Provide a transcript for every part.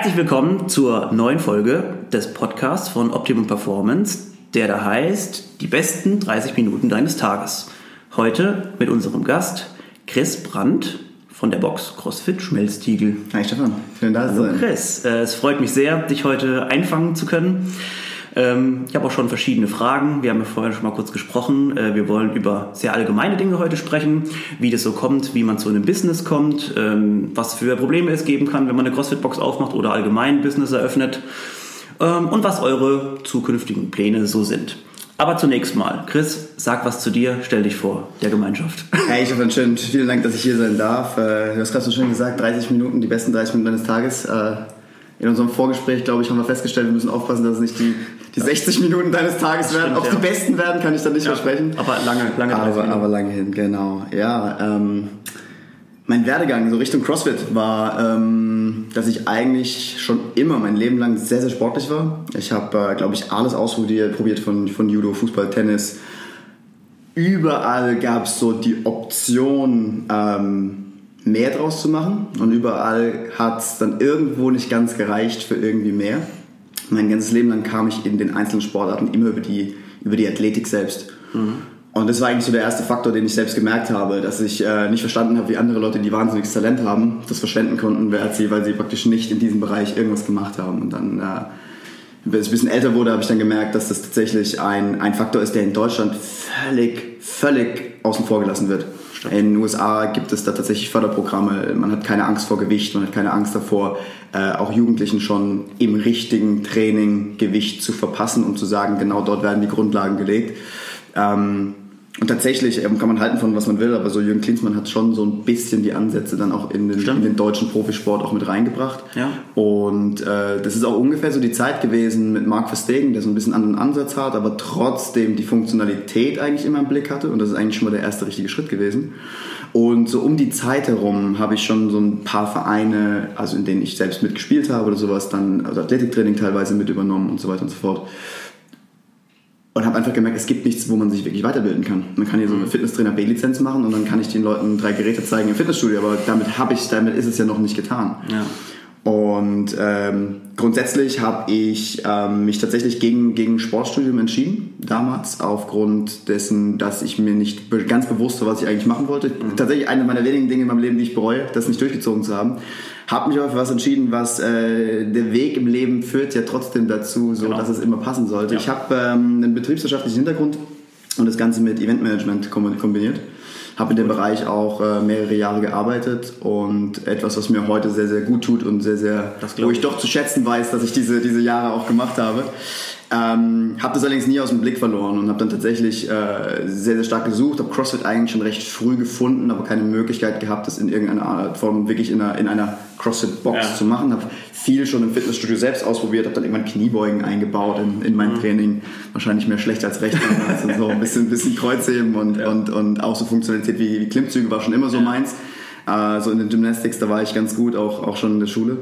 Herzlich willkommen zur neuen Folge des Podcasts von Optimum Performance, der da heißt Die besten 30 Minuten deines Tages. Heute mit unserem Gast Chris Brandt von der Box CrossFit Schmelztiegel. Hi Stefan, schön da zu sein. Chris, äh, es freut mich sehr, dich heute einfangen zu können. Ähm, ich habe auch schon verschiedene Fragen. Wir haben ja vorher schon mal kurz gesprochen. Äh, wir wollen über sehr allgemeine Dinge heute sprechen, wie das so kommt, wie man zu einem Business kommt, ähm, was für Probleme es geben kann, wenn man eine CrossFit-Box aufmacht oder allgemein Business eröffnet ähm, und was eure zukünftigen Pläne so sind. Aber zunächst mal, Chris, sag was zu dir, stell dich vor, der Gemeinschaft. Hey, Stefan, schön, vielen Dank, dass ich hier sein darf. Äh, du hast gerade so schön gesagt, 30 Minuten, die besten 30 Minuten deines Tages. In unserem Vorgespräch, glaube ich, haben wir festgestellt, wir müssen aufpassen, dass es nicht die, die 60 Minuten deines Tages das werden. Ob ja. die besten werden, kann ich dann nicht ja, versprechen. Aber lange, lange aber, aber lange hin, genau. Ja, ähm, mein Werdegang so Richtung CrossFit war, ähm, dass ich eigentlich schon immer mein Leben lang sehr, sehr sportlich war. Ich habe, äh, glaube ich, alles ausprobiert probiert von, von Judo, Fußball, Tennis. Überall gab es so die Option, ähm, mehr draus zu machen und überall hat es dann irgendwo nicht ganz gereicht für irgendwie mehr. Mein ganzes Leben lang kam ich in den einzelnen Sportarten immer über die, über die Athletik selbst. Mhm. Und das war eigentlich so der erste Faktor, den ich selbst gemerkt habe, dass ich äh, nicht verstanden habe, wie andere Leute, die wahnsinniges Talent haben, das verschwenden konnten, sie, weil sie praktisch nicht in diesem Bereich irgendwas gemacht haben. Und dann, äh, als ich ein bisschen älter wurde, habe ich dann gemerkt, dass das tatsächlich ein, ein Faktor ist, der in Deutschland völlig, völlig außen vor gelassen wird. In den USA gibt es da tatsächlich Förderprogramme. Man hat keine Angst vor Gewicht, man hat keine Angst davor, äh, auch Jugendlichen schon im richtigen Training Gewicht zu verpassen, um zu sagen, genau dort werden die Grundlagen gelegt. Ähm, und tatsächlich ähm, kann man halten von was man will, aber so Jürgen Klinsmann hat schon so ein bisschen die Ansätze dann auch in den, in den deutschen Profisport auch mit reingebracht. Ja. Und äh, das ist auch ungefähr so die Zeit gewesen mit Mark Verstegen, der so ein bisschen anderen Ansatz hat, aber trotzdem die Funktionalität eigentlich immer im Blick hatte. Und das ist eigentlich schon mal der erste richtige Schritt gewesen. Und so um die Zeit herum habe ich schon so ein paar Vereine, also in denen ich selbst mitgespielt habe oder sowas, dann also Athletiktraining teilweise mit übernommen und so weiter und so fort und habe einfach gemerkt, es gibt nichts, wo man sich wirklich weiterbilden kann. Man kann hier so eine mhm. Fitnesstrainer B-Lizenz machen und dann kann ich den Leuten drei Geräte zeigen im Fitnessstudio, aber damit habe ich, damit ist es ja noch nicht getan. Ja. Und ähm, grundsätzlich habe ich ähm, mich tatsächlich gegen, gegen Sportstudium entschieden, damals, aufgrund dessen, dass ich mir nicht ganz bewusst war, was ich eigentlich machen wollte. Mhm. Tatsächlich eine meiner wenigen Dinge in meinem Leben, die ich bereue, das nicht durchgezogen zu haben. Habe mich aber für was entschieden, was äh, der Weg im Leben führt ja trotzdem dazu, so genau. dass es immer passen sollte. Ja. Ich habe ähm, einen betriebswirtschaftlichen Hintergrund und das Ganze mit Eventmanagement kombiniert habe in dem Bereich auch äh, mehrere Jahre gearbeitet und etwas, was mir heute sehr, sehr gut tut und sehr, sehr, wo ich doch zu schätzen weiß, dass ich diese, diese Jahre auch gemacht habe. Ähm, habe das allerdings nie aus dem Blick verloren und habe dann tatsächlich äh, sehr, sehr stark gesucht, habe CrossFit eigentlich schon recht früh gefunden, aber keine Möglichkeit gehabt, das in irgendeiner Art Form wirklich in einer, in einer CrossFit-Box ja. zu machen. Habe viel schon im Fitnessstudio selbst ausprobiert, habe dann irgendwann Kniebeugen eingebaut in, in mein mhm. Training. Wahrscheinlich mehr schlecht als recht, also so ein bisschen, bisschen Kreuzheben und, ja. und, und auch so Funktionalität wie, wie Klimmzüge war schon immer so ja. meins. Äh, so in den Gymnastics, da war ich ganz gut, auch, auch schon in der Schule.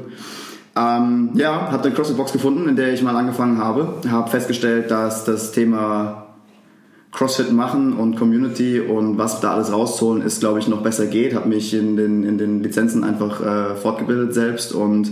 Ähm, ja, habe eine CrossFit-Box gefunden, in der ich mal angefangen habe. Habe festgestellt, dass das Thema CrossFit machen und Community und was da alles rauszuholen ist, glaube ich, noch besser geht. Habe mich in den, in den Lizenzen einfach äh, fortgebildet selbst und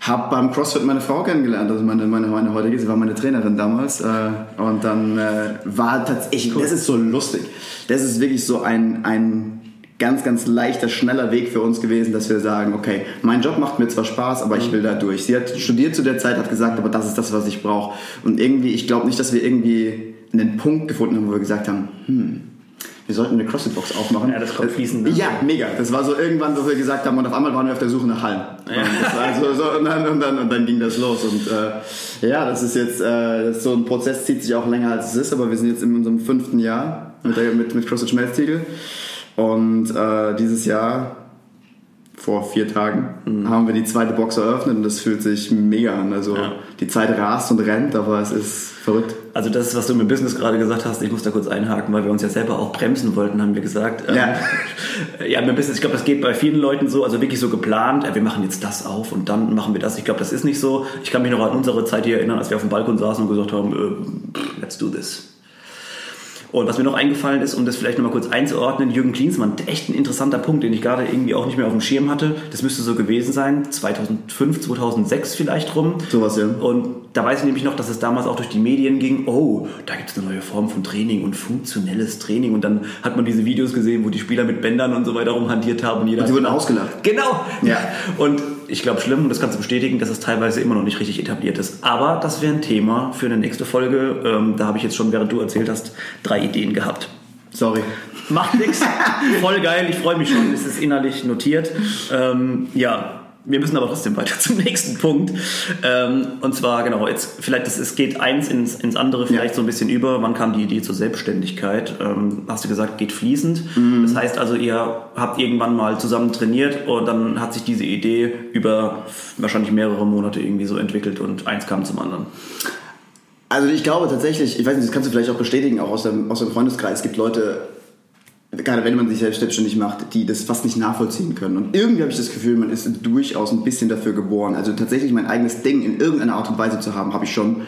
habe beim CrossFit meine Frau kennengelernt, also meine, meine, meine heutige, sie war meine Trainerin damals. Äh, und dann äh, war tatsächlich, cool. das ist so lustig. Das ist wirklich so ein, ein ganz, ganz leichter, schneller Weg für uns gewesen, dass wir sagen, okay, mein Job macht mir zwar Spaß, aber ich mhm. will da durch. Sie hat studiert zu der Zeit, hat gesagt, aber das ist das, was ich brauche. Und irgendwie, ich glaube nicht, dass wir irgendwie einen Punkt gefunden haben, wo wir gesagt haben, hm, wir sollten eine CrossFit-Box aufmachen. Ja, das kommt fließend. Ne? Ja, mega. Das war so irgendwann, wo wir gesagt haben, und auf einmal waren wir auf der Suche nach Hallen. Ja. Und, so, und, dann, und, dann, und dann ging das los. Und äh, ja, das ist jetzt, äh, ist so ein Prozess zieht sich auch länger als es ist, aber wir sind jetzt in unserem fünften Jahr mit, der, mit, mit CrossFit Schmelztiegel. Und äh, dieses Jahr, vor vier Tagen, mhm. haben wir die zweite Box eröffnet und das fühlt sich mega an. Also ja. die Zeit rast und rennt, aber es ist verrückt. Also das ist, was du mit Business gerade gesagt hast, ich muss da kurz einhaken, weil wir uns ja selber auch bremsen wollten, haben wir gesagt. Ja, ähm, ja mit Business, ich glaube, das geht bei vielen Leuten so, also wirklich so geplant, wir machen jetzt das auf und dann machen wir das. Ich glaube, das ist nicht so. Ich kann mich noch an unsere Zeit hier erinnern, als wir auf dem Balkon saßen und gesagt haben, äh, let's do this. Und was mir noch eingefallen ist, um das vielleicht nochmal kurz einzuordnen, Jürgen Klinsmann, echt ein interessanter Punkt, den ich gerade irgendwie auch nicht mehr auf dem Schirm hatte. Das müsste so gewesen sein, 2005, 2006 vielleicht rum. Sowas, ja. Und da weiß ich nämlich noch, dass es damals auch durch die Medien ging, oh, da gibt es eine neue Form von Training und funktionelles Training. Und dann hat man diese Videos gesehen, wo die Spieler mit Bändern und so weiter rumhantiert haben. Und, jeder und sie wurden ausgelacht. Genau. Ja. Und ich glaube schlimm, und das kannst du bestätigen, dass es teilweise immer noch nicht richtig etabliert ist. Aber das wäre ein Thema für eine nächste Folge. Ähm, da habe ich jetzt schon, während du erzählt hast, drei Ideen gehabt. Sorry. Macht nichts. Voll geil, ich freue mich schon. Es ist innerlich notiert. Ähm, ja, wir müssen aber trotzdem weiter zum nächsten Punkt. Ähm, und zwar, genau, jetzt vielleicht, das, es geht eins ins, ins andere vielleicht ja. so ein bisschen über. Wann kam die Idee zur Selbstständigkeit? Ähm, hast du gesagt, geht fließend. Mhm. Das heißt also, ihr habt irgendwann mal zusammen trainiert und dann hat sich diese Idee über wahrscheinlich mehrere Monate irgendwie so entwickelt und eins kam zum anderen. Also ich glaube tatsächlich, ich weiß nicht, das kannst du vielleicht auch bestätigen, auch aus dem, aus dem Freundeskreis, es gibt Leute, gerade wenn man sich selbstständig macht, die das fast nicht nachvollziehen können. Und irgendwie habe ich das Gefühl, man ist durchaus ein bisschen dafür geboren. Also tatsächlich mein eigenes Ding in irgendeiner Art und Weise zu haben, habe ich schon.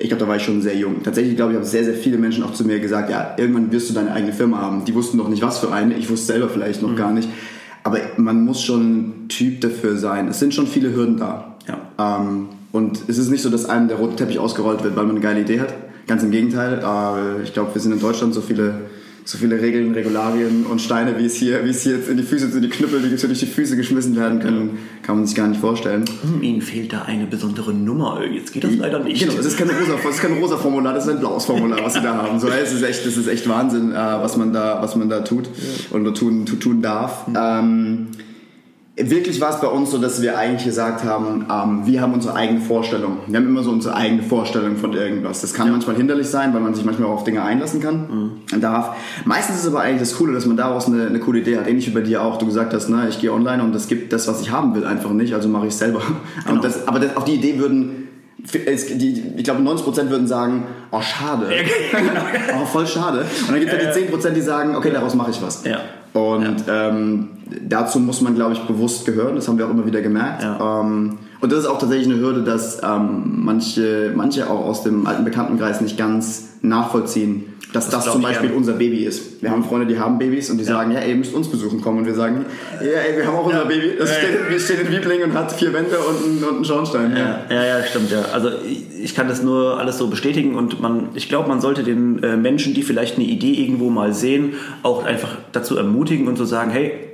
Ich glaube, da war ich schon sehr jung. Tatsächlich glaube ich, haben sehr, sehr viele Menschen auch zu mir gesagt, ja, irgendwann wirst du deine eigene Firma haben. Die wussten noch nicht, was für eine. Ich wusste selber vielleicht noch mhm. gar nicht. Aber man muss schon ein Typ dafür sein. Es sind schon viele Hürden da. Ja. Ähm, und es ist nicht so, dass einem der rote Teppich ausgerollt wird, weil man eine geile Idee hat. Ganz im Gegenteil. Äh, ich glaube, wir sind in Deutschland so viele so viele Regeln, Regularien und Steine, wie es hier, wie es hier jetzt in die Füße, in die Knüppel, die durch die Füße geschmissen werden können, kann man sich gar nicht vorstellen. Hm, Ihnen fehlt da eine besondere Nummer. Jetzt geht das leider nicht. Genau, es ist kein rosa, es ist kein rosa Formular, das ist ein blaues Formular, was Sie da haben. So, es ist echt, das ist echt Wahnsinn, äh, was man da, was man da tut ja. und tun, tun darf. Mhm. Ähm, Wirklich war es bei uns so, dass wir eigentlich gesagt haben, ähm, wir haben unsere eigene Vorstellung. Wir haben immer so unsere eigene Vorstellung von irgendwas. Das kann ja. manchmal hinderlich sein, weil man sich manchmal auch auf Dinge einlassen kann. Mhm. Darf. Meistens ist es aber eigentlich das Coole, dass man daraus eine, eine coole Idee hat. Ähnlich wie bei dir auch. Du gesagt hast, ne, ich gehe online und es gibt das, was ich haben will, einfach nicht. Also mache ich es selber. Genau. Das, aber das, auf die Idee würden ich glaube 90% würden sagen, oh schade, oh voll schade. Und dann gibt es ja die 10%, die sagen, okay, daraus mache ich was. Ja. Und ja. ähm, dazu muss man, glaube ich, bewusst gehören. Das haben wir auch immer wieder gemerkt. Ja. Ähm, und das ist auch tatsächlich eine Hürde, dass ähm, manche, manche auch aus dem alten Bekanntenkreis nicht ganz nachvollziehen, dass das, das zum Beispiel unser Baby ist. Wir haben Freunde, die haben Babys und die ja. sagen, ja, ey, ihr müsst uns besuchen kommen. Und wir sagen, ja, ey, wir haben auch unser Baby. Das steht, steht in Wiebling und hat vier Wände und einen, und einen Schornstein. Ja. ja, ja, stimmt, ja. Also ich kann das nur alles so bestätigen und man, ich glaube, man sollte den äh, Menschen, die vielleicht eine Idee irgendwo mal sehen, auch einfach dazu ermutigen und zu so sagen, hey,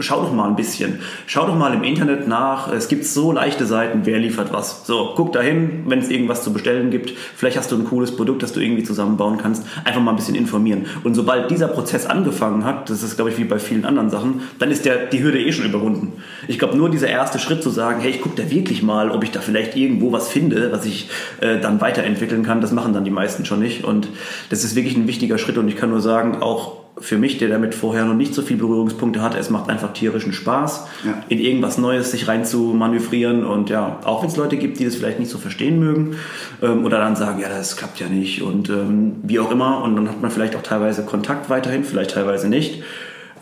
schau doch mal ein bisschen. Schau doch mal im Internet nach. Es gibt so leichte Seiten, wer liefert was. So, guck dahin, wenn es irgendwas zu bestellen gibt. Vielleicht hast du ein cooles Produkt, das du irgendwie zusammenbauen kannst. Einfach mal ein bisschen informieren. Und sobald dieser Prozess angefangen hat, das ist, glaube ich, wie bei vielen anderen Sachen, dann ist der, die Hürde eh schon überwunden. Ich glaube, nur dieser erste Schritt zu sagen, hey, ich gucke da wirklich mal, ob ich da vielleicht irgendwo was finde, was ich äh, dann weiterentwickeln kann, das machen dann die meisten schon nicht. Und das ist wirklich ein wichtiger Schritt. Und ich kann nur sagen, auch für mich, der damit vorher noch nicht so viele Berührungspunkte hatte, es macht einfach tierischen Spaß, ja. in irgendwas Neues sich rein zu manövrieren und ja, auch wenn es Leute gibt, die das vielleicht nicht so verstehen mögen ähm, oder dann sagen, ja, das klappt ja nicht und ähm, wie auch immer und dann hat man vielleicht auch teilweise Kontakt weiterhin, vielleicht teilweise nicht.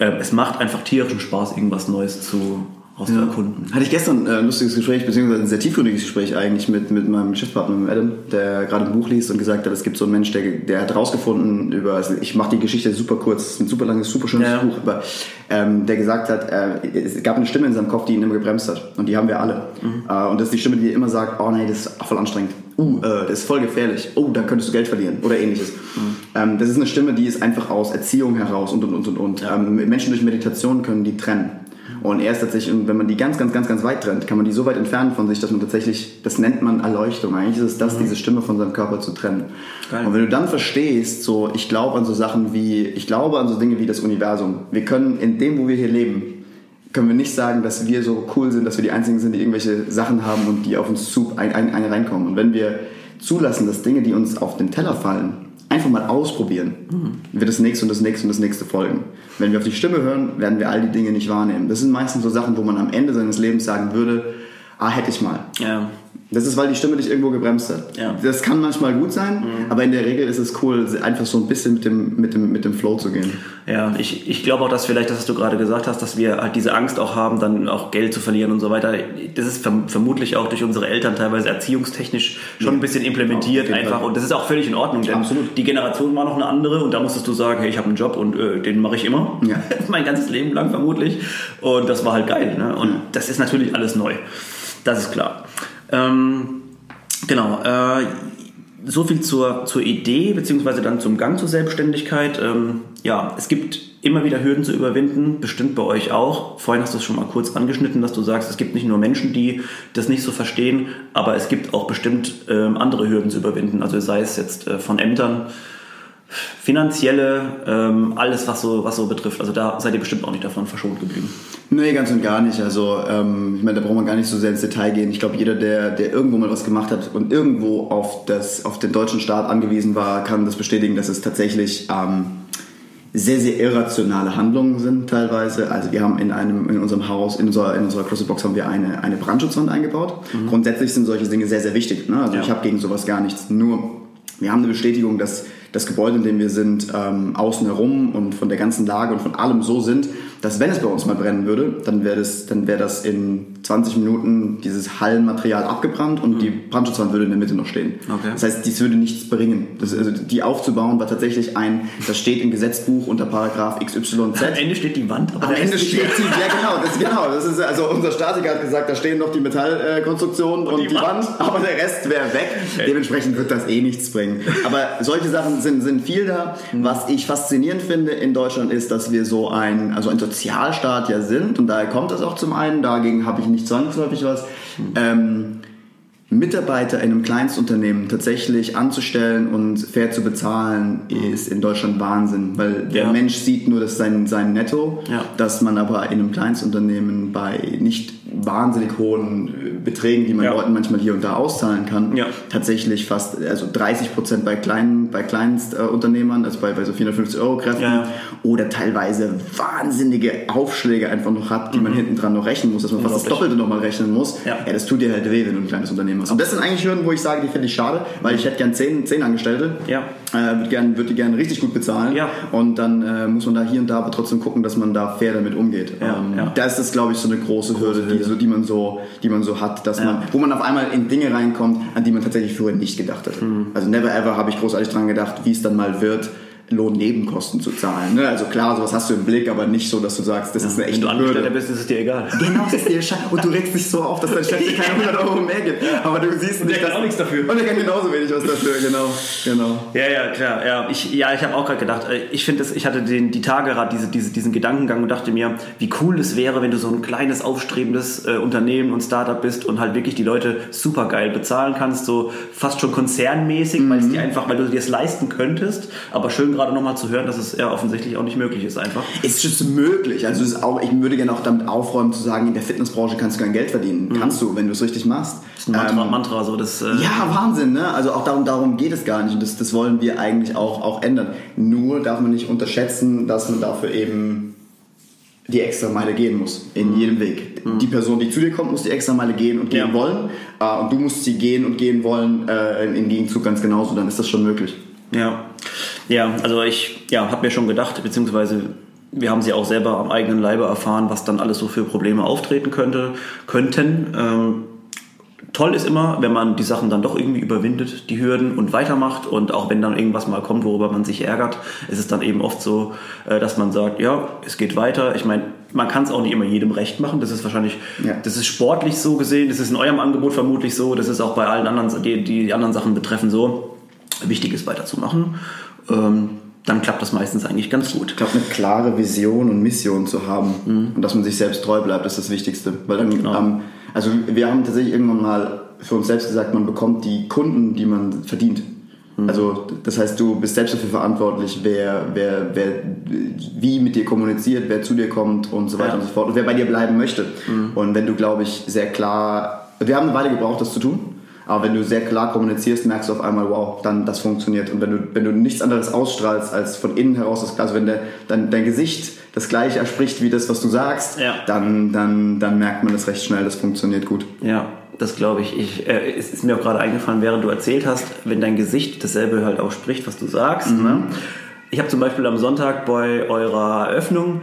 Ähm, es macht einfach tierischen Spaß, irgendwas Neues zu rauszuerkunden. Ja. Hatte ich gestern äh, ein lustiges Gespräch, beziehungsweise ein sehr tiefgründiges Gespräch eigentlich mit, mit meinem Geschäftspartner, mit Adam, der gerade ein Buch liest und gesagt hat, es gibt so einen Mensch, der, der hat rausgefunden über, also ich mache die Geschichte super kurz, ein super langes, super schönes ja. Buch, aber ähm, der gesagt hat, äh, es gab eine Stimme in seinem Kopf, die ihn immer gebremst hat. Und die haben wir alle. Mhm. Äh, und das ist die Stimme, die immer sagt, oh nee, das ist voll anstrengend. Uh, äh, das ist voll gefährlich. Oh, da könntest du Geld verlieren. Oder ähnliches. Mhm. Ähm, das ist eine Stimme, die ist einfach aus Erziehung heraus und und und und und. Ja. Ähm, Menschen durch Meditation können die trennen. Und erst tatsächlich, wenn man die ganz, ganz, ganz, ganz weit trennt, kann man die so weit entfernen von sich, dass man tatsächlich, das nennt man Erleuchtung. Eigentlich ist es das, mhm. diese Stimme von seinem Körper zu trennen. Geil. Und wenn du dann verstehst, so, ich glaube an so Sachen wie, ich glaube an so Dinge wie das Universum. Wir können in dem, wo wir hier leben, können wir nicht sagen, dass wir so cool sind, dass wir die Einzigen sind, die irgendwelche Sachen haben und die auf uns zu ein, ein, ein reinkommen. Und wenn wir zulassen, dass Dinge, die uns auf den Teller fallen, einfach mal ausprobieren, mhm. wird das nächste und das nächste und das nächste folgen. Wenn wir auf die Stimme hören, werden wir all die Dinge nicht wahrnehmen. Das sind meistens so Sachen, wo man am Ende seines Lebens sagen würde, ah, hätte ich mal. Ja. Das ist, weil die Stimme dich irgendwo gebremst hat. Ja. Das kann manchmal gut sein, aber in der Regel ist es cool, einfach so ein bisschen mit dem, mit dem, mit dem Flow zu gehen. Ja, ich, ich glaube auch, dass vielleicht, das, was du gerade gesagt hast, dass wir halt diese Angst auch haben, dann auch Geld zu verlieren und so weiter. Das ist verm vermutlich auch durch unsere Eltern teilweise erziehungstechnisch schon ein bisschen implementiert jeden einfach. Und das ist auch völlig in Ordnung. Denn Absolut. Die Generation war noch eine andere und da musstest du sagen, hey, ich habe einen Job und äh, den mache ich immer. Ja. mein ganzes Leben lang vermutlich. Und das war halt geil. Ne? Und das ist natürlich alles neu. Das ist klar. Ähm, genau. Äh, so viel zur, zur Idee, beziehungsweise dann zum Gang zur Selbstständigkeit. Ähm, ja, es gibt immer wieder Hürden zu überwinden, bestimmt bei euch auch. Vorhin hast du es schon mal kurz angeschnitten, dass du sagst, es gibt nicht nur Menschen, die das nicht so verstehen, aber es gibt auch bestimmt ähm, andere Hürden zu überwinden. Also sei es jetzt äh, von Ämtern, finanzielle, ähm, alles was so, was so betrifft. Also da seid ihr bestimmt auch nicht davon verschont geblieben. Nee, ganz und gar nicht. Also ähm, ich meine, da braucht man gar nicht so sehr ins Detail gehen. Ich glaube, jeder, der, der irgendwo mal was gemacht hat und irgendwo auf, das, auf den deutschen Staat angewiesen war, kann das bestätigen, dass es tatsächlich ähm, sehr, sehr irrationale Handlungen sind teilweise. Also wir haben in, einem, in unserem Haus, in unserer, in unserer CrossFit-Box haben wir eine, eine Brandschutzwand eingebaut. Grundsätzlich sind solche Dinge sehr, sehr wichtig. Ne? Also Ja. ich habe gegen sowas gar nichts. Nur wir haben eine Bestätigung, dass das Gebäude, in dem wir sind, ähm, außen herum und von der ganzen Lage und von allem so sind, dass wenn es bei uns mal brennen würde, dann wäre das, dann wäre das in 20 Minuten dieses Hallenmaterial abgebrannt und die Brandschutzwand würde in der Mitte noch stehen. Okay. Das heißt, dies würde nichts bringen. Das, also die aufzubauen war tatsächlich ein, das steht im Gesetzbuch unter Paragraph XYZ. Am Ende steht die Wand, aber Am Ende steht sie, ja genau, das, genau, das ist, also unser Statiker hat gesagt, da stehen noch die Metallkonstruktionen und, die die Wand, Wand. aber der Rest wäre weg. Dementsprechend wird das eh nichts bringen. Aber solche Sachen sind, sind viel da. Was ich faszinierend finde in Deutschland ist, dass wir so ein, also ein Sozialstaat ja sind. Und daher kommt das auch zum einen, dagegen habe ich nicht zwangsläufig was. Ähm, Mitarbeiter in einem Kleinstunternehmen tatsächlich anzustellen und fair zu bezahlen, ist in Deutschland Wahnsinn, weil der Ja. Mensch sieht nur das sein, sein Netto, Ja. dass man aber in einem Kleinstunternehmen bei nicht wahnsinnig hohen äh, Beträgen, die man Ja. Leuten manchmal hier und da auszahlen kann, tatsächlich fast also 30 Prozent bei kleinen bei Kleinstunternehmern, also bei, bei so 450 Euro Kräften oder teilweise wahnsinnige Aufschläge einfach noch hat, die man hinten dran noch rechnen muss, dass man fast das Mhm. Doppelte nochmal rechnen muss. Ja. ja, das tut dir halt weh, wenn du ein kleines Unternehmen hast. Und das sind eigentlich Hürden, wo ich sage, die finde ich schade, weil ich hätte gern zehn, zehn Angestellte. Ja. Äh, würde gern, würd die gerne richtig gut bezahlen. Ja. Und dann äh, muss man da hier und da aber trotzdem gucken, dass man da fair damit umgeht. Ja, ähm, ja. Das ist, glaube ich, so eine große, Hürde, Die, so, die, man so, die man so hat, dass Ja. man, wo man auf einmal in Dinge reinkommt, an die man tatsächlich früher nicht gedacht hatte. Mhm. Also never ever habe ich großartig dran gedacht, wie es dann mal wird, Lohnnebenkosten zu zahlen. Ne? Also klar, sowas hast du im Blick, aber nicht so, dass du sagst, das ist eine Wenn echte du Angestellter bist, ist es dir egal. Genau, das ist dir scheiße. Und du regst dich so auf, dass dein Chef dir keine 100 Euro mehr gibt. Aber du siehst nicht, der kann dass- auch nichts dafür. Und der kann genauso wenig was dafür, genau. genau. Ja, ja, klar. Ja, ich, ja, ich habe auch gerade gedacht, äh, ich finde, ich hatte den, die Tage gerade diese, diese, diesen Gedankengang und dachte mir, wie cool es wäre, wenn du so ein kleines, aufstrebendes äh, Unternehmen und Startup bist und halt wirklich die Leute super geil bezahlen kannst, so fast schon konzernmäßig, weil es dir einfach, weil du dir es leisten könntest. Aber schön gerade nochmal zu hören, dass es ja offensichtlich auch nicht möglich ist einfach. Es ist möglich. Also ist auch, ich würde gerne auch damit aufräumen zu sagen, in der Fitnessbranche kannst du kein Geld verdienen. Kannst du, wenn du es richtig machst. Das ist ein Mantra, Ähm, Mantra so das. Äh, Ja, Wahnsinn, ne? Also auch darum, darum geht es gar nicht und das, das wollen wir eigentlich auch, auch ändern. Nur darf man nicht unterschätzen, dass man dafür eben die extra Meile gehen muss, in jedem Weg. Die Person, die zu dir kommt, muss die extra Meile gehen und gehen Ja. wollen äh, und du musst sie gehen und gehen wollen äh, im Gegenzug ganz genauso, dann ist das schon möglich. Ja, ja also ich ja, habe mir schon gedacht, beziehungsweise wir haben sie auch selber am eigenen Leibe erfahren, was dann alles so für Probleme auftreten könnte, könnten. Ähm, toll ist immer, wenn man die Sachen dann doch irgendwie überwindet, die Hürden und weitermacht und auch wenn dann irgendwas mal kommt, worüber man sich ärgert, ist es dann eben oft so, äh, dass man sagt, ja, es geht weiter. Ich meine, man kann es auch nicht immer jedem recht machen. Das ist wahrscheinlich, Ja. das ist sportlich so gesehen, das ist in eurem Angebot vermutlich so, das ist auch bei allen anderen, die die anderen Sachen betreffen so. Wichtig ist weiterzumachen. Ähm, dann klappt das meistens eigentlich ganz gut. Ich glaube, eine klare Vision und Mission zu haben und dass man sich selbst treu bleibt, ist das Wichtigste. Weil dann, Genau. ähm, also wir haben tatsächlich irgendwann mal für uns selbst gesagt, man bekommt die Kunden, die man verdient. Also das heißt, du bist selbst dafür verantwortlich, wer, wer, wer wie mit dir kommuniziert, wer zu dir kommt und so weiter Ja. und so fort und wer bei dir bleiben möchte. Und wenn du, glaube ich, sehr klar, wir haben eine Weile gebraucht, das zu tun. Aber wenn du sehr klar kommunizierst, merkst du auf einmal, wow, dann das funktioniert. Und wenn du, wenn du nichts anderes ausstrahlst als von innen heraus das also wenn der, dein, dein Gesicht das gleiche erspricht wie das, was du sagst, Ja. dann, dann, dann merkt man das recht schnell, das funktioniert gut. Ja, Das glaube ich. ich äh, es ist mir auch gerade eingefallen, während du erzählt hast, wenn dein Gesicht dasselbe halt auch spricht, was du sagst. Mhm. Ne? Ich habe zum Beispiel am Sonntag bei eurer Eröffnung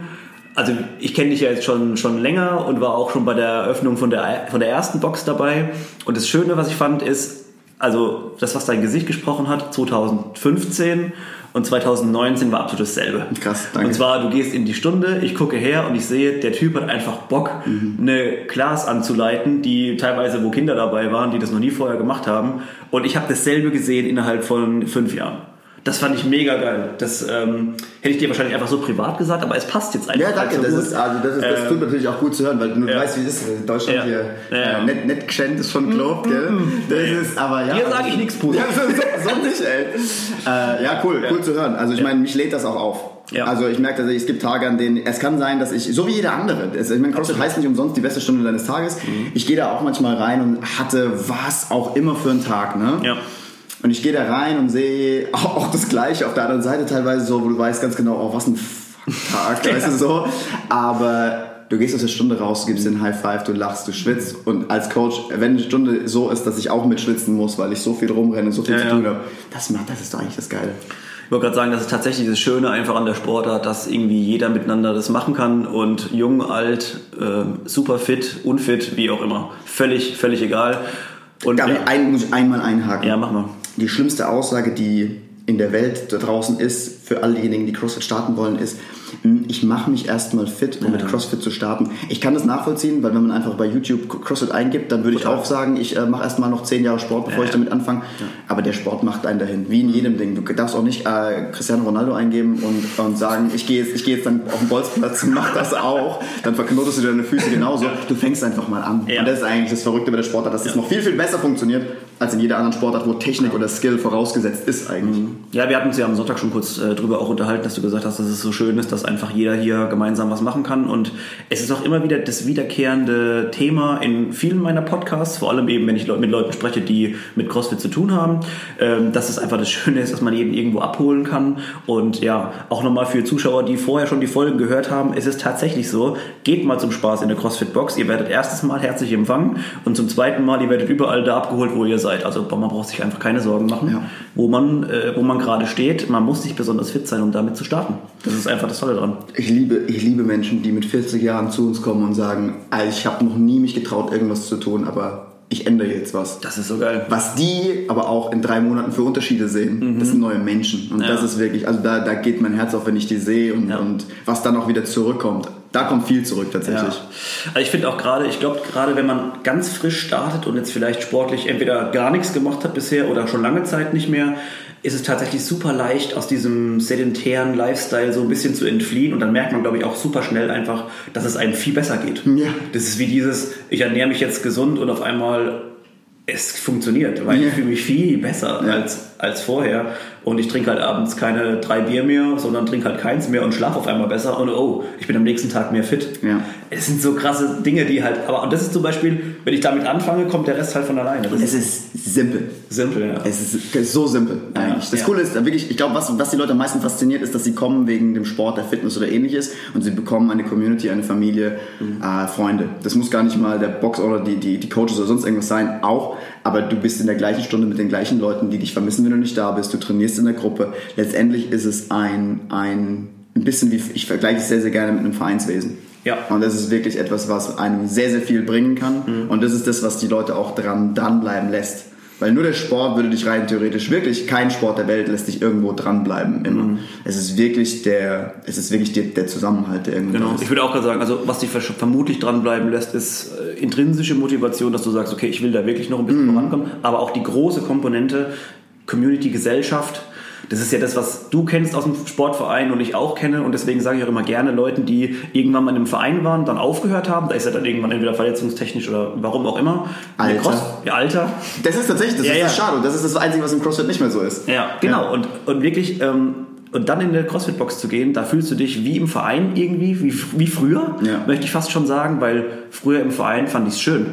also ich kenne dich ja jetzt schon, schon länger und war auch schon bei der Eröffnung von der, von der ersten Box dabei. Und das Schöne, was ich fand, ist, also das, was dein Gesicht gesprochen hat, 2015 und 2019 war absolut dasselbe. Krass, danke. Und zwar, du gehst in die Stunde, ich gucke her und ich sehe, der Typ hat einfach Bock, mhm. eine Class anzuleiten, die teilweise, wo Kinder dabei waren, die das noch nie vorher gemacht haben. Und ich habe dasselbe gesehen innerhalb von fünf Jahren. Das fand ich mega geil. Das ähm, hätte ich dir wahrscheinlich einfach so privat gesagt, aber es passt jetzt einfach. Ja, danke. Halt so das, ist, also das, ist, das ähm, tut natürlich auch gut zu hören, weil du ja. weißt, wie es ist. In Deutschland ja. hier ja. Äh, net, net geschenkt ist schon gelobt, gell? Das ist, aber ja. Hier sage ich nichts Positives. Ja, so, so, nicht, ey. Äh, ja, cool, cool zu hören. Also ich meine, mich lädt das auch auf. Ja. Also ich merke tatsächlich, es gibt Tage, an denen es kann sein, dass ich, so wie jeder andere, ich meine, CrossFit heißt nicht umsonst die beste Stunde deines Tages. Mhm. Ich gehe da auch manchmal rein und hatte was auch immer für einen Tag, ne? Ja. Und ich gehe da rein und sehe auch, das Gleiche auf der anderen Seite teilweise so, wo du weißt ganz genau, oh, was ein Tag, weißt du so. Aber du gehst aus der Stunde raus, du gibst den High Five, du lachst, du schwitzt. Und als Coach, wenn die Stunde so ist, dass ich auch mitschwitzen muss, weil ich so viel rumrenne so viel ja, zu tun ja. habe, das macht, das ist doch eigentlich das Geile. Ich wollte gerade sagen, das ist tatsächlich das Schöne einfach an der Sportart, dass irgendwie jeder miteinander das machen kann und jung, alt, äh, super fit, unfit, wie auch immer. Völlig, völlig egal. Und Darf ja. ich ein, muss ich einmal einhaken? Ja, mach mal die schlimmste Aussage, die in der Welt da draußen ist, für all diejenigen, die CrossFit starten wollen, ist, ich mache mich erstmal fit, um ja. mit CrossFit zu starten. Ich kann das nachvollziehen, weil wenn man einfach bei YouTube CrossFit eingibt, dann würde ich auch sagen, ich äh, mache erstmal noch zehn Jahre Sport, bevor ja, ich damit anfange. Ja. Aber der Sport macht einen dahin, wie in jedem Ding. Du darfst auch nicht äh, Cristiano Ronaldo eingeben und, und sagen, ich gehe jetzt, geh jetzt dann auf den Bolzplatz und mach das auch. Dann verknotest du deine Füße genauso. Du fängst einfach mal an. Und das ist eigentlich das Verrückte bei der Sportart, dass es noch viel, viel besser funktioniert als in jeder anderen Sportart, wo Technik oder Skill vorausgesetzt ist eigentlich. Mhm. Ja, wir hatten uns ja am Sonntag schon kurz äh, drüber auch unterhalten, dass du gesagt hast, dass es so schön ist, dass einfach jeder hier gemeinsam was machen kann. Und es ist auch immer wieder das wiederkehrende Thema in vielen meiner Podcasts, vor allem eben, wenn ich mit Leuten spreche, die mit CrossFit zu tun haben, ähm, dass es einfach das Schöne ist, dass man jeden irgendwo abholen kann. Und ja, auch nochmal für Zuschauer, die vorher schon die Folgen gehört haben, es ist tatsächlich so, geht mal zum Spaß in der CrossFit-Box. Ihr werdet erstes Mal herzlich empfangen und zum zweiten Mal, ihr werdet überall da abgeholt, wo ihr seid seid. Also man braucht sich einfach keine Sorgen machen, ja. wo man, äh, wo man gerade steht. Man muss nicht besonders fit sein, um damit zu starten. Das ist einfach das Tolle dran. Ich liebe, ich liebe Menschen, die mit 40 Jahren zu uns kommen und sagen, ich habe noch nie mich getraut, irgendwas zu tun, aber ich ändere jetzt was. Das ist so geil. Was die aber auch in drei Monaten für Unterschiede sehen, mhm. das sind neue Menschen. Und ja. das ist wirklich, also da, da geht mein Herz auf, wenn ich die sehe und, ja. und was dann auch wieder zurückkommt. Da kommt viel zurück tatsächlich. Ja. Also ich finde auch gerade, ich glaube gerade wenn man ganz frisch startet und jetzt vielleicht sportlich entweder gar nichts gemacht hat bisher oder schon lange Zeit nicht mehr, ist es tatsächlich super leicht, aus diesem sedentären Lifestyle so ein bisschen zu entfliehen. Und dann merkt man, glaube ich, auch super schnell einfach, dass es einem viel besser geht. Ja. Das ist wie dieses, ich ernähre mich jetzt gesund und auf einmal es funktioniert, weil ja. ich fühle mich viel besser ja. als, als vorher. Und ich trinke halt abends keine drei Bier mehr, sondern trinke halt keins mehr und schlafe auf einmal besser. Und oh, ich bin am nächsten Tag mehr fit. Ja. Es sind so krasse Dinge, die halt. Aber und das ist zum Beispiel, wenn ich damit anfange, kommt der Rest halt von alleine. Das es ist simpel. Simpel, ja. Es ist so simpel eigentlich. Das Coole ist wirklich, ich glaube, was, was die Leute am meisten fasziniert, ist, dass sie kommen wegen dem Sport, der Fitness oder ähnliches und sie bekommen eine Community, eine Familie, mhm. äh, Freunde. Das muss gar nicht mal der Box oder die, die, die Coaches oder sonst irgendwas sein, auch. Aber du bist in der gleichen Stunde mit den gleichen Leuten, die dich vermissen, wenn du nicht da bist. Du trainierst in der Gruppe. Letztendlich ist es ein, ein, ein bisschen wie, ich vergleiche es sehr, sehr gerne mit einem Vereinswesen. Ja. Und das ist wirklich etwas, was einem sehr, sehr viel bringen kann. Mhm. Und das ist das, was die Leute auch dran, dranbleiben lässt. Weil nur der Sport würde dich rein theoretisch wirklich, kein Sport der Welt lässt dich irgendwo dranbleiben immer. Mhm. Es ist wirklich der, es ist wirklich der, der Zusammenhalt, der irgendwie Genau, ist. ich würde auch gerade sagen, also was dich vermutlich dranbleiben lässt, ist äh, intrinsische Motivation, dass du sagst, okay, ich will da wirklich noch ein bisschen mhm. vorankommen, aber auch die große Komponente, Community, Gesellschaft. Das ist ja das, was du kennst aus dem Sportverein und ich auch kenne. Und deswegen sage ich auch immer gerne Leuten, die irgendwann mal in einem Verein waren, dann aufgehört haben. Da ist ja dann irgendwann entweder verletzungstechnisch oder warum auch immer. Alter. Cross, ja, Alter. Das ist tatsächlich, das ja, ist ja. schade. Und das ist das Einzige, was im CrossFit nicht mehr so ist. Ja, genau. Ja. Und, und wirklich, ähm, und dann in der CrossFit-Box zu gehen, da fühlst du dich wie im Verein irgendwie, wie, wie früher, ja. möchte ich fast schon sagen, weil früher im Verein fand ich es schön.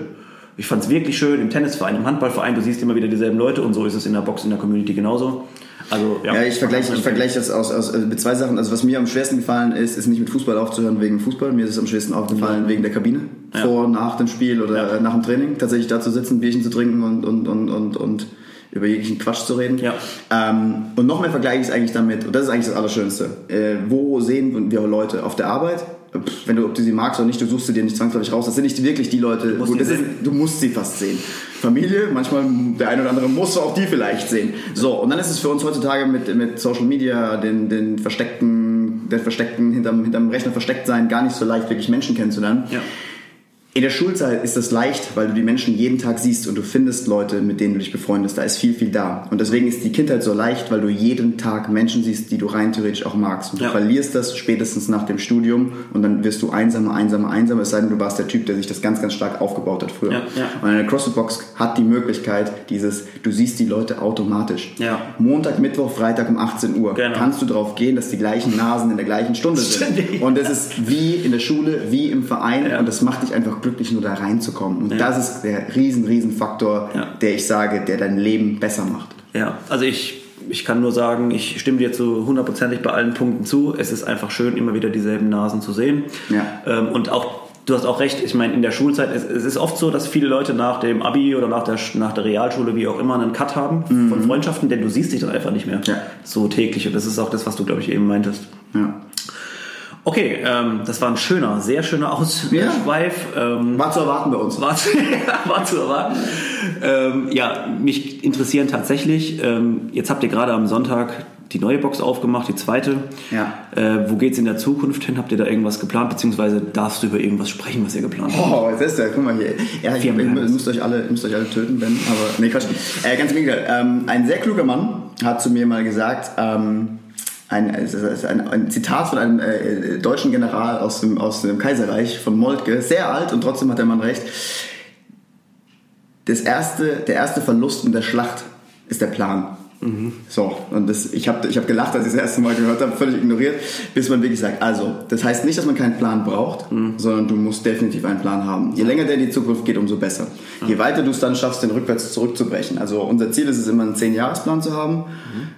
Ich fand es wirklich schön im Tennisverein, im Handballverein, du siehst immer wieder dieselben Leute und so ist es in der Box, in der Community genauso. Also, ja, ja ich vergleiche ich vergleich das aus, aus, mit zwei Sachen. Also was mir am schwersten gefallen ist, ist nicht mit Fußball aufzuhören wegen Fußball. Mir ist es am schwersten aufgefallen ja. wegen der Kabine. ja. vor, nach dem Spiel oder nach dem Training, tatsächlich da zu sitzen, Bierchen zu trinken und, und, und, und, und über jeglichen Quatsch zu reden. Ja. Ähm, und noch mehr vergleiche ich es eigentlich damit, und das ist eigentlich das Allerschönste. Äh, wo sehen wir Leute? Auf der Arbeit? Wenn du, ob du sie magst oder nicht, du suchst sie dir nicht zwangsläufig raus. Das sind nicht wirklich die Leute, du musst, ist, du musst sie fast sehen. Familie, manchmal der eine oder andere muss auch die vielleicht sehen. So, und dann ist es für uns heutzutage mit, mit Social Media, den, den versteckten, der versteckten, hinterm, hinterm Rechner versteckt sein, gar nicht so leicht, wirklich Menschen kennenzulernen. Ja. In der Schulzeit ist das leicht, weil du die Menschen jeden Tag siehst und du findest Leute, mit denen du dich befreundest. Da ist viel, viel da. Und deswegen ist die Kindheit so leicht, weil du jeden Tag Menschen siehst, die du rein theoretisch auch magst. Und du verlierst das spätestens nach dem Studium und dann wirst du einsamer, einsamer, einsamer. Es sei denn, du warst der Typ, der sich das ganz, ganz stark aufgebaut hat früher. Ja, ja. Und eine CrossFit-Box hat die Möglichkeit, dieses, du siehst die Leute automatisch. Montag, Mittwoch, Freitag um 18 Uhr Genau. kannst du darauf gehen, dass die gleichen Nasen in der gleichen Stunde sind. Und es ist wie in der Schule, wie im Verein und das macht dich einfach glücklich, nur da reinzukommen. Und Ja. das ist der riesen, riesen Faktor, Ja. der ich sage, der dein Leben besser macht. Ja, also ich, ich kann nur sagen, ich stimme dir zu hundertprozentig bei allen Punkten zu. Es ist einfach schön, immer wieder dieselben Nasen zu sehen. Ja. Ähm, und auch, du hast auch recht, ich meine, in der Schulzeit, es, es ist oft so, dass viele Leute nach dem Abi oder nach der, nach der Realschule, wie auch immer, einen Cut haben von Freundschaften, denn du siehst dich dann einfach nicht mehr Mhm. Ja. so täglich. Und das ist auch das, was du, glaube ich, eben meintest. Ja. Okay, ähm, das war ein schöner, sehr schöner Ausschweif. Ähm, War zu erwarten bei uns. war zu, war zu erwarten. Ähm, ja, mich interessieren tatsächlich, ähm, jetzt habt ihr gerade am Sonntag die neue Box aufgemacht, die zweite. Ja. Äh, wo geht's in der Zukunft hin? Habt ihr da irgendwas geplant? Beziehungsweise darfst du über irgendwas sprechen, was ihr geplant habt? Oh, was ist das? Guck mal hier. Ja, ich, ihr müsst euch alle, ihr müsst euch alle töten, Ben. Aber nee, Quatsch. Äh, ganz im Gegenteil. Ähm, ein sehr kluger Mann hat zu mir mal gesagt, ähm, ein, ein, ein Zitat von einem äh, deutschen General aus dem, aus dem Kaiserreich von Moltke, sehr alt und trotzdem hat der Mann recht. Das erste, der erste Verlust in der Schlacht ist der Plan. So, und das, ich habe ich hab gelacht, als ich das erste Mal gehört habe, völlig ignoriert, bis man wirklich sagt, also, das heißt nicht, dass man keinen Plan braucht, sondern du musst definitiv einen Plan haben. Je länger der in die Zukunft geht, umso besser. Je weiter du es dann schaffst, den rückwärts zurückzubrechen. Also unser Ziel ist es immer, einen 10-Jahres-Plan zu haben.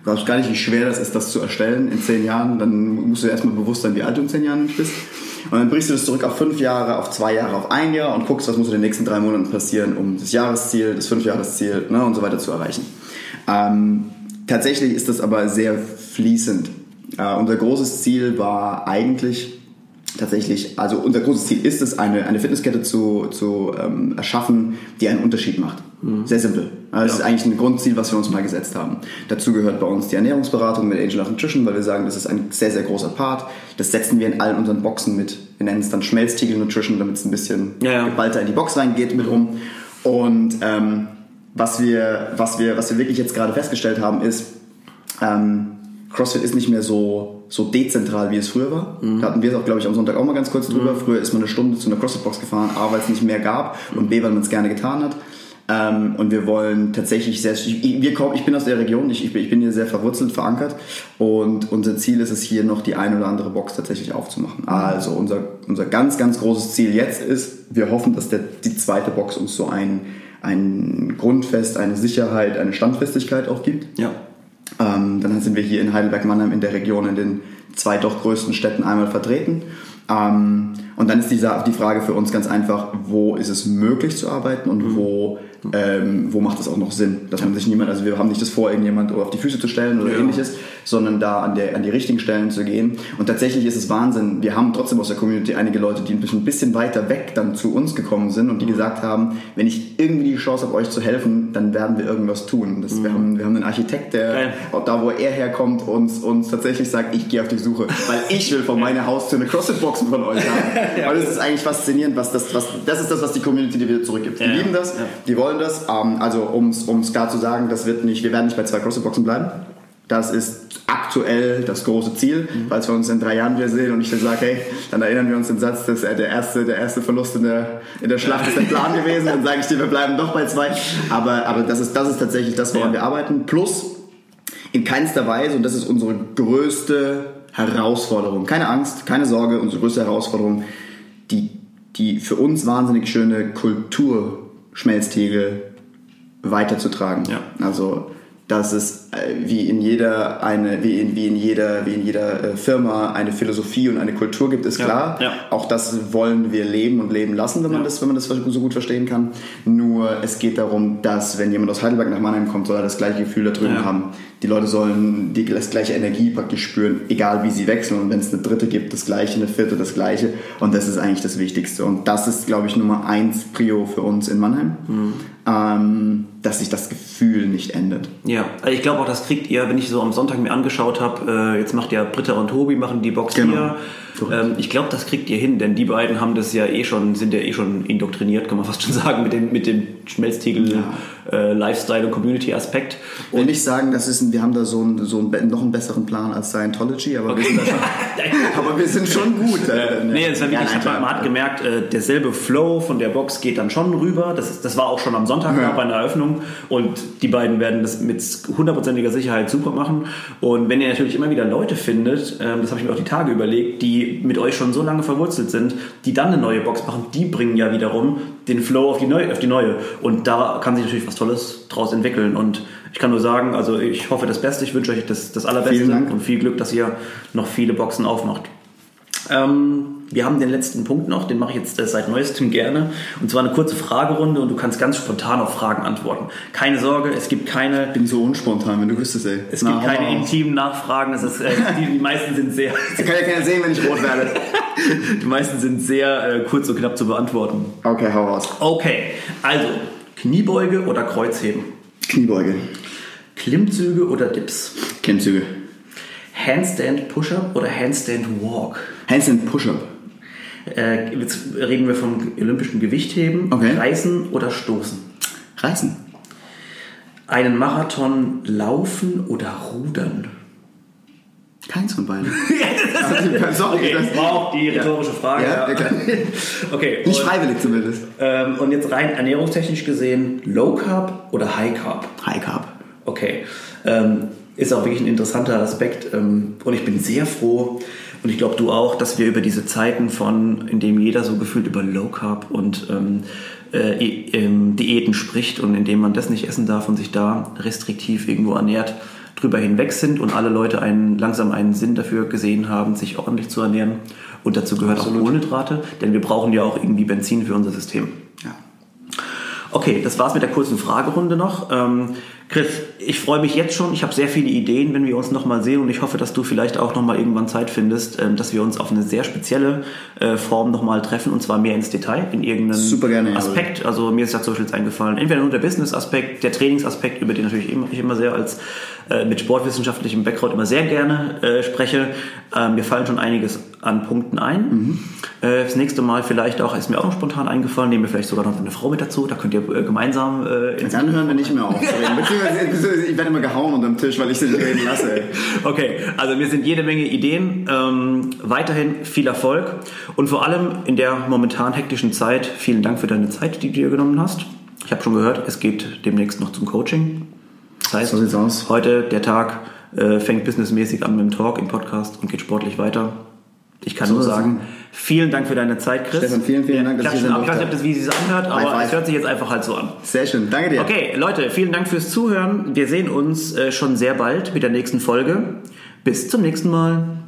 Du glaubst gar nicht, wie schwer das ist, das zu erstellen in 10 Jahren. Dann musst du erstmal bewusst sein, wie alt du in 10 Jahren bist. Und dann brichst du das zurück auf 5 Jahre, auf 2 Jahre, auf ein Jahr und guckst, was muss in den nächsten drei Monaten passieren, um das Jahresziel, das 5-Jahres-Ziel ne, und so weiter zu erreichen. Ähm, tatsächlich ist das aber sehr fließend. Äh, unser großes Ziel war eigentlich tatsächlich, also unser großes Ziel ist es, eine, eine Fitnesskette zu, zu ähm, erschaffen, die einen Unterschied macht. Sehr simpel. Also Das ist eigentlich ein Grundziel, was wir uns mal gesetzt haben. Dazu gehört bei uns die Ernährungsberatung mit Angel of Nutrition, weil wir sagen, das ist ein sehr, sehr großer Part. Das setzen wir in allen unseren Boxen mit. Wir nennen es dann Schmelztiegel Nutrition, damit es ein bisschen Ja, ja. geballter in die Box reingeht mit rum. Und ähm, was, wir, was, wir, was wir wirklich jetzt gerade festgestellt haben, ist, ähm, CrossFit ist nicht mehr so, so dezentral, wie es früher war. Da hatten wir es auch, glaube ich, am Sonntag auch mal ganz kurz drüber. Früher ist man eine Stunde zu einer CrossFit-Box gefahren, A, weil es nicht mehr gab und B, weil man es gerne getan hat. Ähm, und wir wollen tatsächlich sehr, ich, wir kommen, ich bin aus der Region, ich, ich, bin, ich bin hier sehr verwurzelt, verankert und unser Ziel ist es hier noch die ein oder andere Box tatsächlich aufzumachen. Also unser, unser ganz, ganz großes Ziel jetzt ist, wir hoffen, dass der, die zweite Box uns so ein, ein Grundfest, eine Sicherheit, eine Standfestigkeit auch gibt. Ja. Ähm, dann sind wir hier in Heidelberg-Mannheim in der Region in den zwei doch größten Städten einmal vertreten. Ähm, und dann ist die, die Frage für uns ganz einfach, wo ist es möglich zu arbeiten und wo, ähm, wo macht es auch noch Sinn? Dass man sich niemand, also wir haben nicht das vor, irgendjemand auf die Füße zu stellen oder Ja. ähnliches, sondern da an, der, an die richtigen Stellen zu gehen. Und tatsächlich ist es Wahnsinn. Wir haben trotzdem aus der Community einige Leute, die ein bisschen, weiter weg dann zu uns gekommen sind und die gesagt haben, wenn ich irgendwie die Chance habe, euch zu helfen, dann werden wir irgendwas tun. Das, wir, haben, wir haben einen Architekt, der Geil. da, wo er herkommt, uns, uns tatsächlich sagt, ich gehe auf die Suche, weil ich will vor meiner Haustür eine CrossFit-Boxen von euch haben. Weil das ist eigentlich faszinierend, was das, was, das ist das, was die Community dir wieder zurückgibt. Die Ja, ja. lieben das, Ja. die wollen das. Ähm, also um es klar zu sagen, das wird nicht, wir werden nicht bei zwei CrossFit-Boxen bleiben. Das ist aktuell das große Ziel. Mhm. Falls wir uns in drei Jahren wieder sehen und ich dann sage, hey, dann erinnern wir uns den Satz, dass der erste, der erste Verlust in der, in der Schlacht ist der Plan gewesen. Dann sage ich dir, wir bleiben doch bei zwei. Aber, aber das, ist, das ist tatsächlich das, woran Ja. wir arbeiten. Plus in keinster Weise, und das ist unsere größte Herausforderung, keine Angst, keine Sorge, unsere größte Herausforderung, die, die für uns wahnsinnig schöne Kulturschmelztiegel weiterzutragen. Ja. Also dass es äh, wie in jeder eine wie in, wie in jeder wie in jeder äh, Firma eine Philosophie und eine Kultur gibt, ist Ja, klar. ja. Auch das wollen wir leben und leben lassen, wenn man Ja. das wenn man das so gut verstehen kann. Nur es geht darum, dass wenn jemand aus Heidelberg nach Mannheim kommt, soll er das gleiche Gefühl da drüben Ja. haben. Die Leute sollen die das gleiche Energie praktisch spüren, egal wie sie wechseln. Und wenn es eine dritte gibt, das gleiche, eine vierte, das gleiche. Und das ist eigentlich das Wichtigste. Und das ist, glaube ich, Nummer eins Prio für uns in Mannheim, Mhm. ähm, dass sich das Gefühl nicht ändert. Ja, ich glaube auch, das kriegt ihr, wenn ich so am Sonntag mir angeschaut habe, äh, jetzt macht ja Britta und Tobi, machen die Box Genau. hier. Ähm, ich glaube, das kriegt ihr hin, denn die beiden haben das ja eh schon, sind ja eh schon indoktriniert, kann man fast schon sagen, mit dem, mit dem Schmelztiegel äh, Lifestyle und Community Aspekt. Ich will nicht sagen, das ist ein, wir haben da so, einen, so be- noch einen besseren Plan als Scientology, aber, wir, sind schon, aber wir sind schon gut. Äh, nee, das war Ja, wirklich, nein, klar. man hat gemerkt, äh, derselbe Flow von der Box geht dann schon rüber. Das, ist, das war auch schon am Sonntag Ja. bei einer Eröffnung und die beiden werden das mit hundertprozentiger Sicherheit super machen. Und wenn ihr natürlich immer wieder Leute findet, ähm, das habe ich mir auch die Tage überlegt, die mit euch schon so lange verwurzelt sind, die dann eine neue Box machen, die bringen ja wiederum den Flow auf die neue. Auf die neue. Und da kann sich natürlich was Tolles draus entwickeln. Und ich kann nur sagen, also ich hoffe das Beste, ich wünsche euch das, das Allerbeste und viel Glück, dass ihr noch viele Boxen aufmacht. Ähm, wir haben den letzten Punkt noch, den mache ich jetzt äh, seit neuestem gerne. Und zwar eine kurze Fragerunde und du kannst ganz spontan auf Fragen antworten. Keine Sorge, es gibt keine, Ich bin so unspontan, wenn du wüsstest, ey. es Na, gibt keine raus. intimen Nachfragen. Das ist, äh, die, die meisten sind sehr, Das kann ja keiner sehen, wenn ich rot werde. die meisten sind sehr äh, kurz und knapp zu beantworten. Okay, hau raus. Okay, also Kniebeuge oder Kreuzheben, Kniebeuge. Klimmzüge oder Dips, Klimmzüge. Handstand Push-up oder Handstand Walk. Handstand Push-Up. Äh, jetzt reden wir vom olympischen Gewichtheben, Okay. Reißen oder Stoßen. Reißen. Einen Marathon laufen oder rudern? Keins von beiden. Sorry, Okay, das war auch die rhetorische Frage. Ja, ja. Okay, Nicht und, freiwillig zumindest. ähm, und jetzt rein ernährungstechnisch gesehen, Low Carb oder High Carb? High Carb. Okay, ähm, ist auch wirklich ein interessanter Aspekt ähm, und ich bin sehr froh und ich glaube du auch, dass wir über diese Zeiten von, in dem jeder so gefühlt über Low Carb und ähm, äh, ähm, Diäten spricht und in dem man das nicht essen darf und sich da restriktiv irgendwo ernährt, drüber hinweg sind und alle Leute einen, langsam einen Sinn dafür gesehen haben, sich ordentlich zu ernähren. Und dazu gehört auch Kohlenhydrate, denn wir brauchen ja auch irgendwie Benzin für unser System. Ja. Okay, das war's mit der kurzen Fragerunde noch. Ähm, Chris, ich freue mich jetzt schon. Ich habe sehr viele Ideen, wenn wir uns nochmal sehen und ich hoffe, dass du vielleicht auch nochmal irgendwann Zeit findest, ähm, dass wir uns auf eine sehr spezielle äh, Form nochmal treffen und zwar mehr ins Detail, in irgendeinem Super gerne. Aspekt. Also mir ist ja zum Beispiel jetzt eingefallen, entweder nur der Business-Aspekt, der Trainingsaspekt, über den natürlich immer, ich immer sehr als äh, mit sportwissenschaftlichem Background immer sehr gerne äh, spreche. Ähm, mir fallen schon einiges an Punkten ein. Mhm. Äh, das nächste Mal vielleicht auch, ist mir auch noch spontan eingefallen, nehmen wir vielleicht sogar noch eine Frau mit dazu, da könnt ihr äh, gemeinsam äh, Dann hören wir nicht mehr auf zu reden. Ich werde immer gehauen unterm Tisch, weil ich sie nicht reden lasse. Okay, also mir sind jede Menge Ideen. Ähm, weiterhin viel Erfolg und vor allem in der momentan hektischen Zeit vielen Dank für deine Zeit, die du dir genommen hast. Ich habe schon gehört, es geht demnächst noch zum Coaching. Das heißt, So sieht's aus. heute der Tag äh, fängt businessmäßig an mit dem Talk im Podcast und geht sportlich weiter. Ich kann So nur sagen, vielen Dank für deine Zeit, Chris. Stefan, vielen, vielen Dank, dass Klatschen ab. Ich weiß nicht, ob das, wie sie es anhört, aber High es hört sich jetzt einfach halt so an. Sehr schön. Danke dir. Okay, Leute, vielen Dank fürs Zuhören. Wir sehen uns äh, schon sehr bald mit der nächsten Folge. Bis zum nächsten Mal.